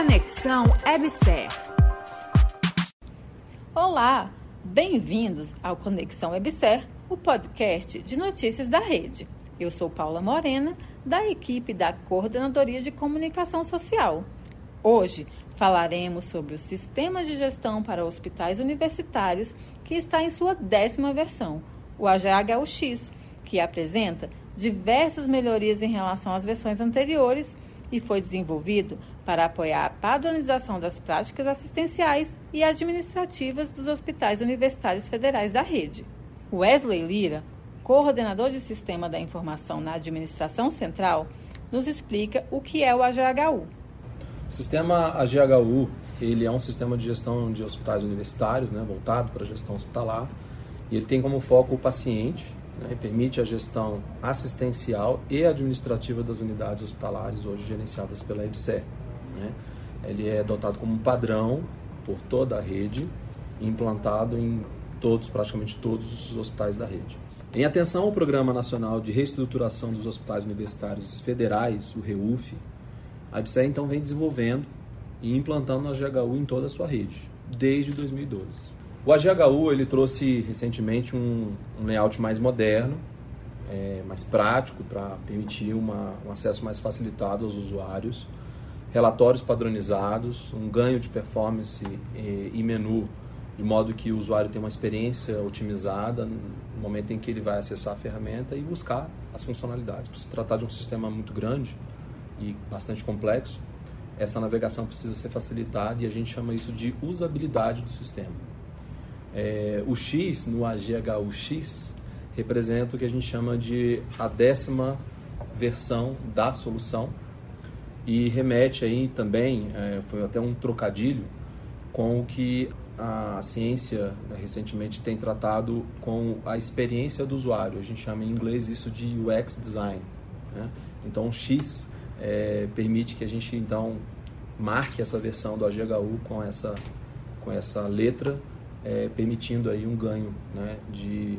Conexão EBSER. Olá, bem-vindos ao Conexão EBSER, o podcast de notícias da rede. Eu sou Paula Morena, da equipe da Coordenadoria de Comunicação Social. Hoje falaremos sobre o Sistema de Gestão para Hospitais Universitários, que está em sua décima versão, o AGHUX, que apresenta diversas melhorias em relação às versões anteriores e foi desenvolvido para apoiar a padronização das práticas assistenciais e administrativas dos hospitais universitários federais da rede. Wesley Lira, coordenador de Sistema da Informação na Administração Central, nos explica o que é o AGHU. O sistema AGHU ele é um sistema de gestão de hospitais universitários, né, voltado para a gestão hospitalar, e ele tem como foco o paciente, né, permite a gestão assistencial e administrativa das unidades hospitalares, hoje gerenciadas pela EBSER. Né. Ele é dotado como padrão por toda a rede, implantado em todos, praticamente todos os hospitais da rede. Em atenção ao Programa Nacional de Reestruturação dos Hospitais Universitários Federais, o REUF, a EBSER então vem desenvolvendo e implantando a GHU em toda a sua rede, desde 2012. O AGHU ele trouxe recentemente um, um layout mais moderno, é, mais prático para permitir uma, um acesso mais facilitado aos usuários, relatórios padronizados, um ganho de performance e, e menu de modo que o usuário tenha uma experiência otimizada no momento em que ele vai acessar a ferramenta e buscar as funcionalidades. Por se tratar de um sistema muito grande e bastante complexo, essa navegação precisa ser facilitada e a gente chama isso de usabilidade do sistema. É, o X no AGHUX representa o que a gente chama de a décima versão da solução e remete aí também, é, foi até um trocadilho, com o que a ciência né, recentemente tem tratado com a experiência do usuário. A gente chama em inglês isso de UX design. Né? Então, X é, permite que a gente então marque essa versão do AGHU com essa com essa letra é, permitindo aí um ganho né, de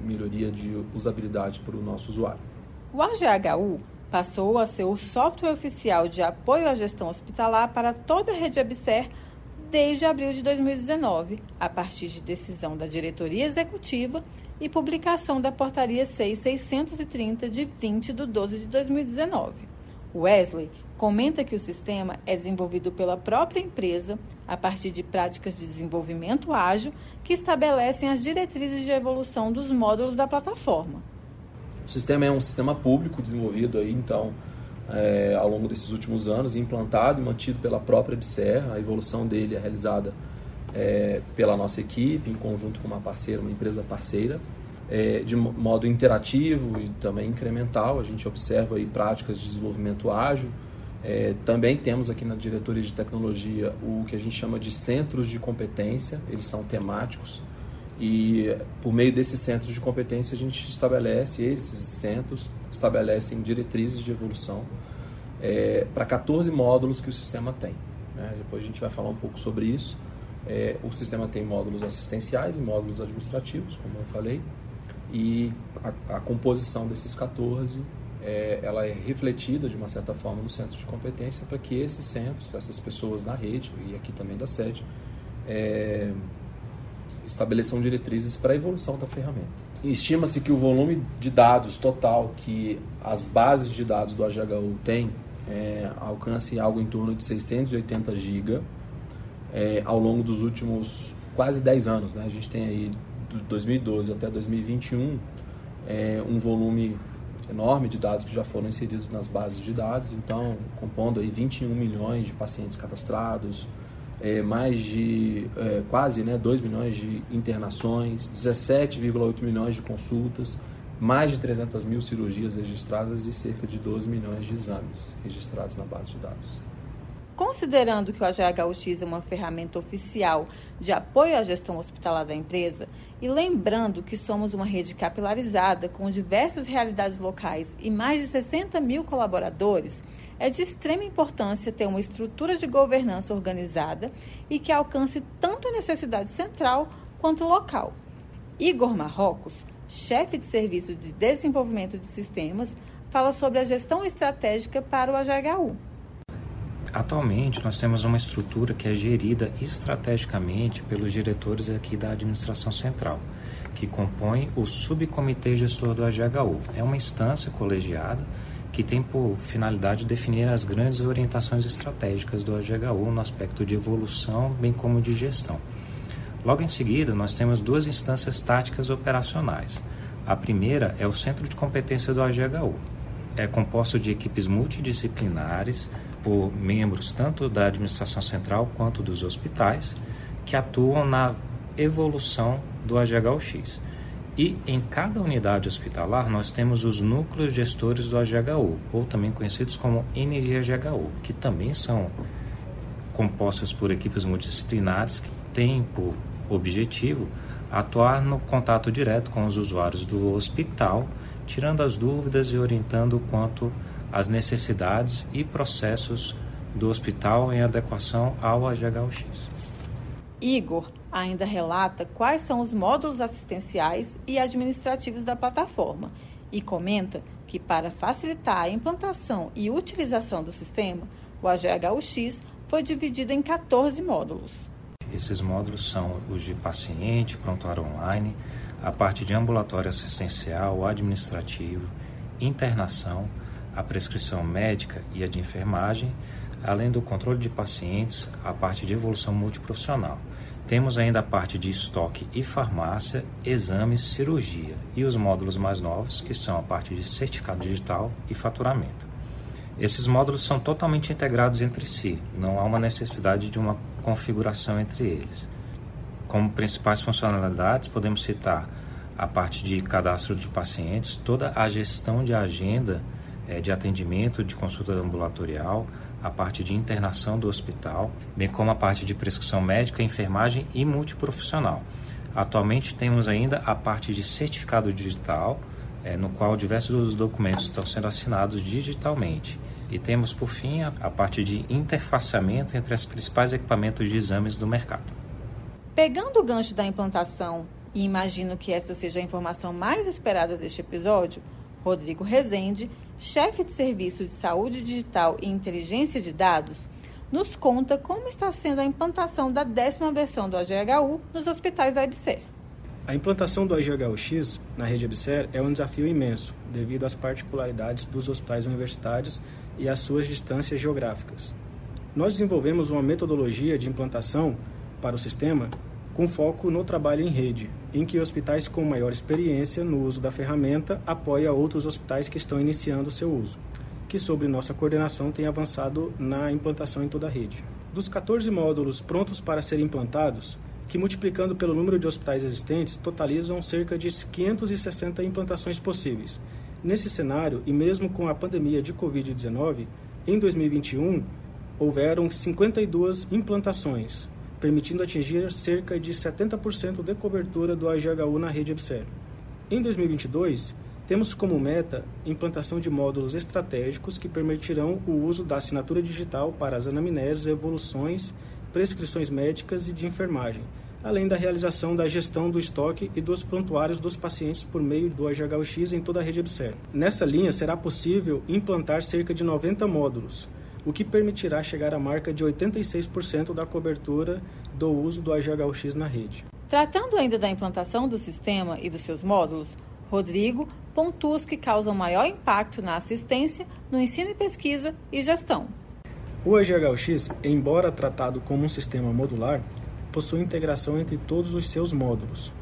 melhoria de usabilidade para o nosso usuário. O AGHU passou a ser o software oficial de apoio à gestão hospitalar para toda a rede ABSER desde abril de 2019, a partir de decisão da diretoria executiva e publicação da portaria 6630 de 20 de 12 de 2019. Wesley comenta que o sistema é desenvolvido pela própria empresa a partir de práticas de desenvolvimento ágil que estabelecem as diretrizes de evolução dos módulos da plataforma. O sistema é um sistema público desenvolvido aí, então, é, ao longo desses últimos anos, implantado e mantido pela própria BCR. A evolução dele é realizada é, pela nossa equipe, em conjunto com uma parceira, uma empresa parceira, é, de modo interativo e também incremental. A gente observa aí práticas de desenvolvimento ágil, é, também temos aqui na diretoria de tecnologia o que a gente chama de centros de competência, eles são temáticos e por meio desses centros de competência a gente estabelece, esses centros estabelecem diretrizes de evolução é, para 14 módulos que o sistema tem. Né? Depois a gente vai falar um pouco sobre isso. É, o sistema tem módulos assistenciais e módulos administrativos, como eu falei, e a, a composição desses 14 é, ela é refletida de uma certa forma no centro de competência para que esses centros, essas pessoas na rede e aqui também da sede, é, estabeleçam diretrizes para a evolução da ferramenta. Estima-se que o volume de dados total que as bases de dados do AGHU têm é, alcance algo em torno de 680 GB é, ao longo dos últimos quase 10 anos. Né? A gente tem aí, de 2012 até 2021, é, um volume enorme de dados que já foram inseridos nas bases de dados, então compondo aí 21 milhões de pacientes cadastrados, é, mais de é, quase né, 2 milhões de internações, 17,8 milhões de consultas, mais de 300 mil cirurgias registradas e cerca de 12 milhões de exames registrados na base de dados. Considerando que o AGHUX é uma ferramenta oficial de apoio à gestão hospitalar da empresa, e lembrando que somos uma rede capilarizada com diversas realidades locais e mais de 60 mil colaboradores, é de extrema importância ter uma estrutura de governança organizada e que alcance tanto a necessidade central quanto local. Igor Marrocos, chefe de serviço de desenvolvimento de sistemas, fala sobre a gestão estratégica para o AGHU. Atualmente, nós temos uma estrutura que é gerida estrategicamente pelos diretores aqui da administração central, que compõe o subcomitê gestor do AGHU. É uma instância colegiada que tem por finalidade definir as grandes orientações estratégicas do AGHU no aspecto de evolução, bem como de gestão. Logo em seguida, nós temos duas instâncias táticas operacionais. A primeira é o Centro de Competência do AGHU. É composto de equipes multidisciplinares por membros tanto da administração central quanto dos hospitais que atuam na evolução do AGHU-X. E em cada unidade hospitalar nós temos os núcleos gestores do AGHU, ou também conhecidos como NGHU, que também são compostos por equipes multidisciplinares que têm por objetivo atuar no contato direto com os usuários do hospital, tirando as dúvidas e orientando quanto às necessidades e processos do hospital em adequação ao AGHU-X. Igor ainda relata quais são os módulos assistenciais e administrativos da plataforma e comenta que, para facilitar a implantação e utilização do sistema, o AGHU-X foi dividido em 14 módulos. Esses módulos são os de paciente, prontuário online, a parte de ambulatório assistencial, administrativo, internação, a prescrição médica e a de enfermagem, além do controle de pacientes, a parte de evolução multiprofissional. Temos ainda a parte de estoque e farmácia, exames, cirurgia e os módulos mais novos, que são a parte de certificado digital e faturamento. Esses módulos são totalmente integrados entre si, não há uma necessidade de uma configuração entre eles. Como principais funcionalidades, podemos citar a parte de cadastro de pacientes, toda a gestão de agenda é, de atendimento, de consulta ambulatorial, a parte de internação do hospital, bem como a parte de prescrição médica, enfermagem e multiprofissional. Atualmente temos ainda a parte de certificado digital, é, no qual diversos documentos estão sendo assinados digitalmente. E temos, por fim, a, a parte de interfaceamento entre os principais equipamentos de exames do mercado. Pegando o gancho da implantação, e imagino que essa seja a informação mais esperada deste episódio, Rodrigo Rezende, chefe de Serviço de Saúde Digital e Inteligência de Dados, nos conta como está sendo a implantação da décima versão do AGHU nos hospitais da EBSER. A implantação do AGHU-X na rede EBSER é um desafio imenso, devido às particularidades dos hospitais universitários e às suas distâncias geográficas. Nós desenvolvemos uma metodologia de implantação para o sistema com foco no trabalho em rede, em que hospitais com maior experiência no uso da ferramenta apoiam outros hospitais que estão iniciando seu uso, que sob nossa coordenação tem avançado na implantação em toda a rede. Dos 14 módulos prontos para serem implantados, que multiplicando pelo número de hospitais existentes, totalizam cerca de 560 implantações possíveis. Nesse cenário, e mesmo com a pandemia de Covid-19, em 2021 houveram 52 implantações, permitindo atingir cerca de 70% de cobertura do AGHU na rede EBSER. Em 2022, temos como meta implantação de módulos estratégicos que permitirão o uso da assinatura digital para as anamneses, evoluções prescrições médicas e de enfermagem, além da realização da gestão do estoque e dos prontuários dos pacientes por meio do AGHUX em toda a rede Observe. Nessa linha, será possível implantar cerca de 90 módulos, o que permitirá chegar à marca de 86% da cobertura do uso do AGHUX na rede. Tratando ainda da implantação do sistema e dos seus módulos, Rodrigo pontua os que causam maior impacto na assistência, no ensino e pesquisa e gestão. O AGHUX, embora tratado como um sistema modular, possui integração entre todos os seus módulos.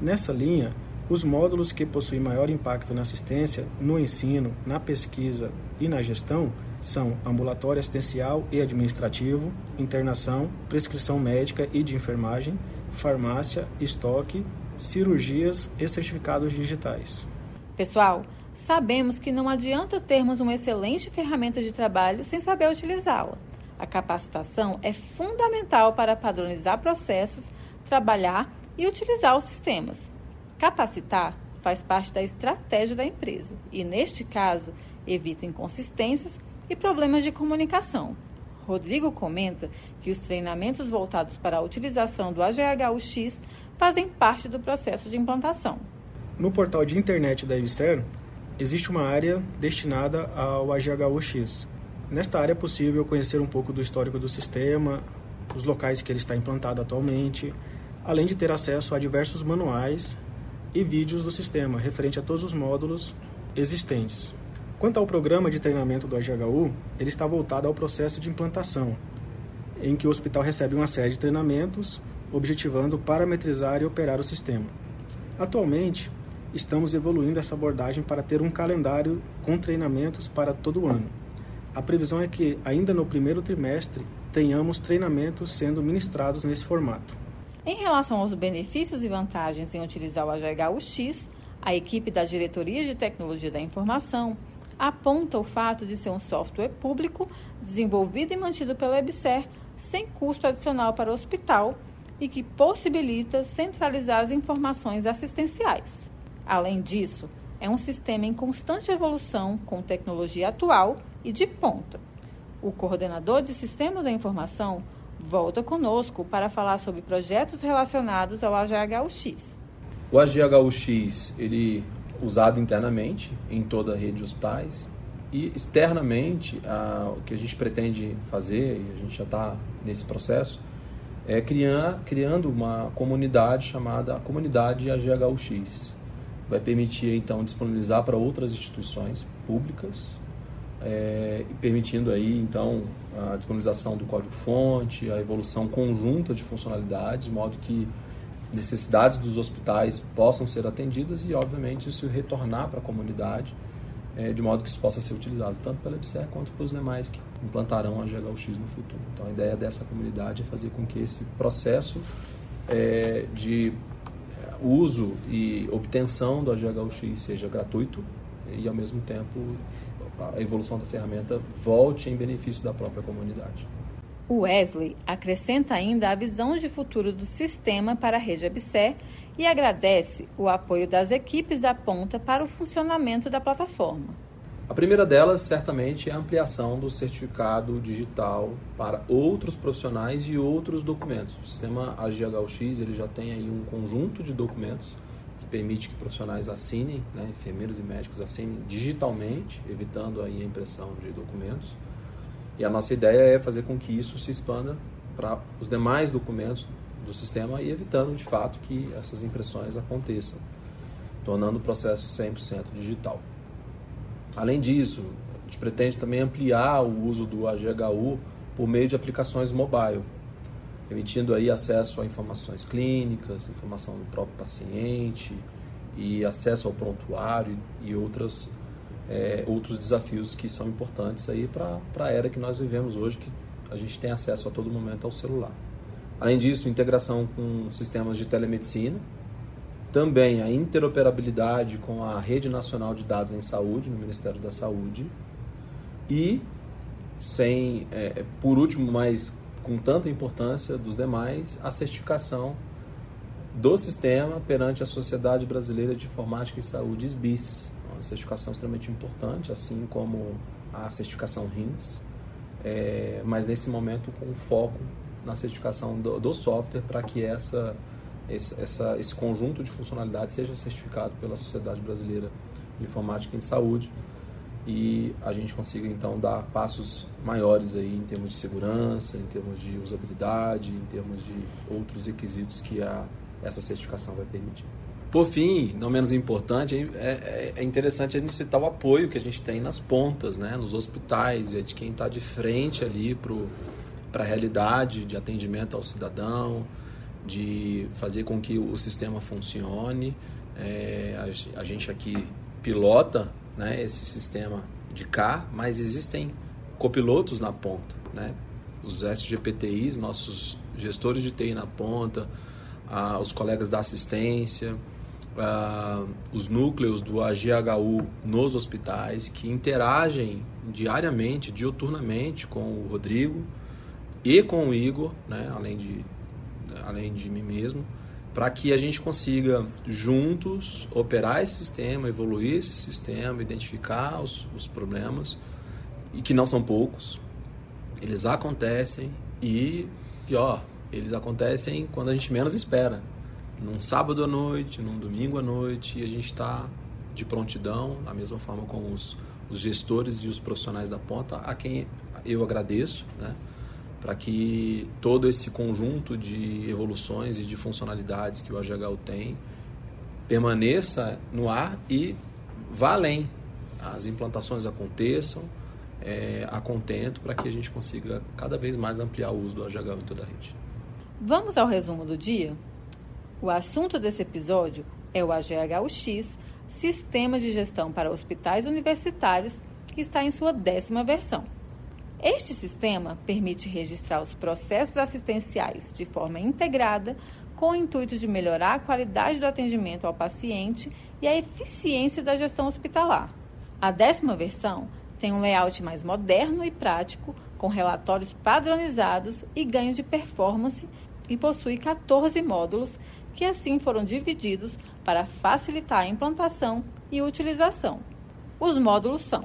Nessa linha, os módulos que possuem maior impacto na assistência, no ensino, na pesquisa e na gestão são ambulatório assistencial e administrativo, internação, prescrição médica e de enfermagem, farmácia, estoque, cirurgias e certificados digitais. Pessoal, sabemos que não adianta termos uma excelente ferramenta de trabalho sem saber utilizá-la. A capacitação é fundamental para padronizar processos, trabalhar e utilizar os sistemas. Capacitar faz parte da estratégia da empresa e, neste caso, evita inconsistências e problemas de comunicação. Rodrigo comenta que os treinamentos voltados para a utilização do AGHUX fazem parte do processo de implantação. No portal de internet da IBSER, existe uma área destinada ao AGHUX. Nesta área é possível conhecer um pouco do histórico do sistema, os locais que ele está implantado atualmente, além de ter acesso a diversos manuais e vídeos do sistema referente a todos os módulos existentes. Quanto ao programa de treinamento do AGHU, ele está voltado ao processo de implantação, em que o hospital recebe uma série de treinamentos, objetivando parametrizar e operar o sistema. Atualmente, estamos evoluindo essa abordagem para ter um calendário com treinamentos para todo o ano. A previsão é que, ainda no primeiro trimestre, tenhamos treinamentos sendo ministrados nesse formato. Em relação aos benefícios e vantagens em utilizar o AGHUX, a equipe da Diretoria de Tecnologia da Informação aponta o fato de ser um software público desenvolvido e mantido pela EBSER sem custo adicional para o hospital e que possibilita centralizar as informações assistenciais. Além disso, é um sistema em constante evolução com tecnologia atual e de ponta. O coordenador de Sistemas da Informação volta conosco para falar sobre projetos relacionados ao AGHUX. O AGHUX, ele usado internamente em toda a rede de hospitais e externamente a, o que a gente pretende fazer e a gente já está nesse processo é criar, criando uma comunidade chamada Comunidade AGHUX. Vai permitir então disponibilizar para outras instituições públicas é, permitindo aí então a disponibilização do código-fonte, a evolução conjunta de funcionalidades, de modo que necessidades dos hospitais possam ser atendidas e, obviamente, isso retornar para a comunidade, é, de modo que isso possa ser utilizado tanto pela EBSER quanto pelos demais que implantarão a GHUX no futuro. Então, a ideia dessa comunidade é fazer com que esse processo é, de uso e obtenção do GHUX seja gratuito e, ao mesmo tempo, a evolução da ferramenta volte em benefício da própria comunidade. O Wesley acrescenta ainda a visão de futuro do sistema para a rede ABSER e agradece o apoio das equipes da ponta para o funcionamento da plataforma. A primeira delas, certamente, é a ampliação do certificado digital para outros profissionais e outros documentos. O sistema AGHUX ele já tem aí um conjunto de documentos que permite que profissionais assinem, né, enfermeiros e médicos assinem digitalmente, evitando aí a impressão de documentos. E a nossa ideia é fazer com que isso se expanda para os demais documentos do sistema e evitando de fato que essas impressões aconteçam, tornando o processo 100% digital. Além disso, a gente pretende também ampliar o uso do AGHU por meio de aplicações mobile, permitindo aí acesso a informações clínicas, informação do próprio paciente e acesso ao prontuário e outras é, outros desafios que são importantes aí para a era que nós vivemos hoje, que a gente tem acesso a todo momento ao celular. Além disso, integração com sistemas de telemedicina, também a interoperabilidade com a Rede Nacional de Dados em Saúde, no Ministério da Saúde, e, sem, é, por último, mas com tanta importância dos demais, a certificação do sistema perante a Sociedade Brasileira de Informática e Saúde, SBIS, uma certificação extremamente importante, assim como a certificação RINS, é, mas nesse momento com foco na certificação do, do software para que essa, esse, essa, esse conjunto de funcionalidades seja certificado pela Sociedade Brasileira de Informática em Saúde e a gente consiga então dar passos maiores aí em termos de segurança, em termos de usabilidade, em termos de outros requisitos que a, essa certificação vai permitir. Por fim, não menos importante, é, é, é interessante a gente citar o apoio que a gente tem nas pontas, né, nos hospitais, é de quem está de frente ali para a realidade de atendimento ao cidadão, de fazer com que o sistema funcione. É, a, a, gente aqui pilota né, esse sistema de cá, mas existem copilotos na ponta, né? os SGPTIs, nossos gestores de TI na ponta, ah, os colegas da assistência, uh, os núcleos do AGHU nos hospitais que interagem diariamente, diuturnamente com o Rodrigo e com o Igor, né, além, de, além de mim mesmo, para que a gente consiga juntos operar esse sistema, evoluir esse sistema, identificar os, os problemas, e que não são poucos, eles acontecem e, pior, eles acontecem quando a gente menos espera num sábado à noite, num domingo à noite, e a gente está de prontidão, da mesma forma com os, os gestores e os profissionais da ponta, a quem eu agradeço, né? para que todo esse conjunto de evoluções e de funcionalidades que o AGHU tem permaneça no ar e vá além. As implantações aconteçam é, a contento para que a gente consiga cada vez mais ampliar o uso do AGHU em toda a rede. Vamos ao resumo do dia? O assunto desse episódio é o AGHUX, Sistema de Gestão para Hospitais Universitários, que está em sua décima versão. Este sistema permite registrar os processos assistenciais de forma integrada, com o intuito de melhorar a qualidade do atendimento ao paciente e a eficiência da gestão hospitalar. A décima versão tem um layout mais moderno e prático, com relatórios padronizados e ganho de performance, e possui 14 módulos que assim foram divididos para facilitar a implantação e utilização. Os módulos são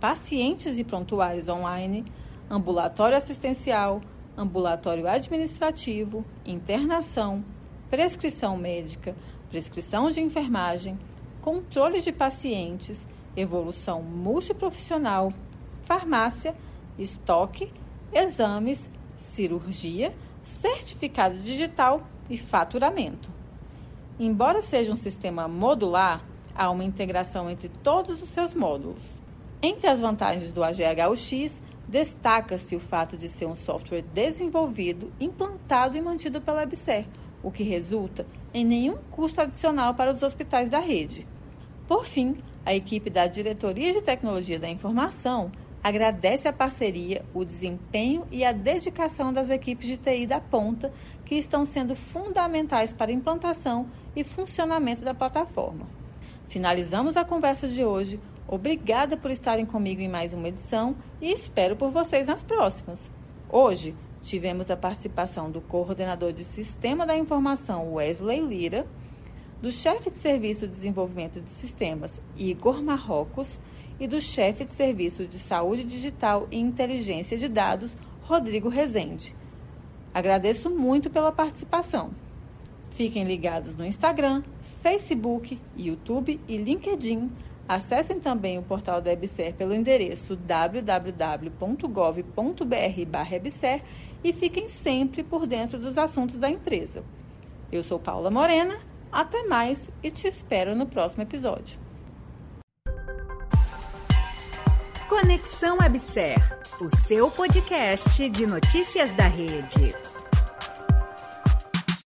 pacientes e prontuários online, ambulatório assistencial, ambulatório administrativo, internação, prescrição médica, prescrição de enfermagem, controle de pacientes, evolução multiprofissional, farmácia, estoque, exames, cirurgia, certificado digital e faturamento. Embora seja um sistema modular, há uma integração entre todos os seus módulos. Entre as vantagens do AGHUX, destaca-se o fato de ser um software desenvolvido, implantado e mantido pela EBSER, o que resulta em nenhum custo adicional para os hospitais da rede. Por fim, a equipe da Diretoria de Tecnologia da Informação agradece a parceria, o desempenho e a dedicação das equipes de TI da ponta, que estão sendo fundamentais para a implantação e funcionamento da plataforma. Finalizamos a conversa de hoje Obrigada por estarem comigo em mais uma edição e espero por vocês nas próximas. Hoje tivemos a participação do coordenador de Sistema da Informação, Wesley Lira, do chefe de Serviço de Desenvolvimento de Sistemas, Igor Marrocos, e do chefe de Serviço de Saúde Digital e Inteligência de Dados, Rodrigo Rezende. Agradeço muito pela participação. Fiquem ligados no Instagram, Facebook, YouTube e LinkedIn Acessem também o portal da EBSER pelo endereço www.gov.br/ebser e fiquem sempre por dentro dos assuntos da empresa. Eu sou Paula Morena, até mais e te espero no próximo episódio. Conexão EBSER, o seu podcast de notícias da rede.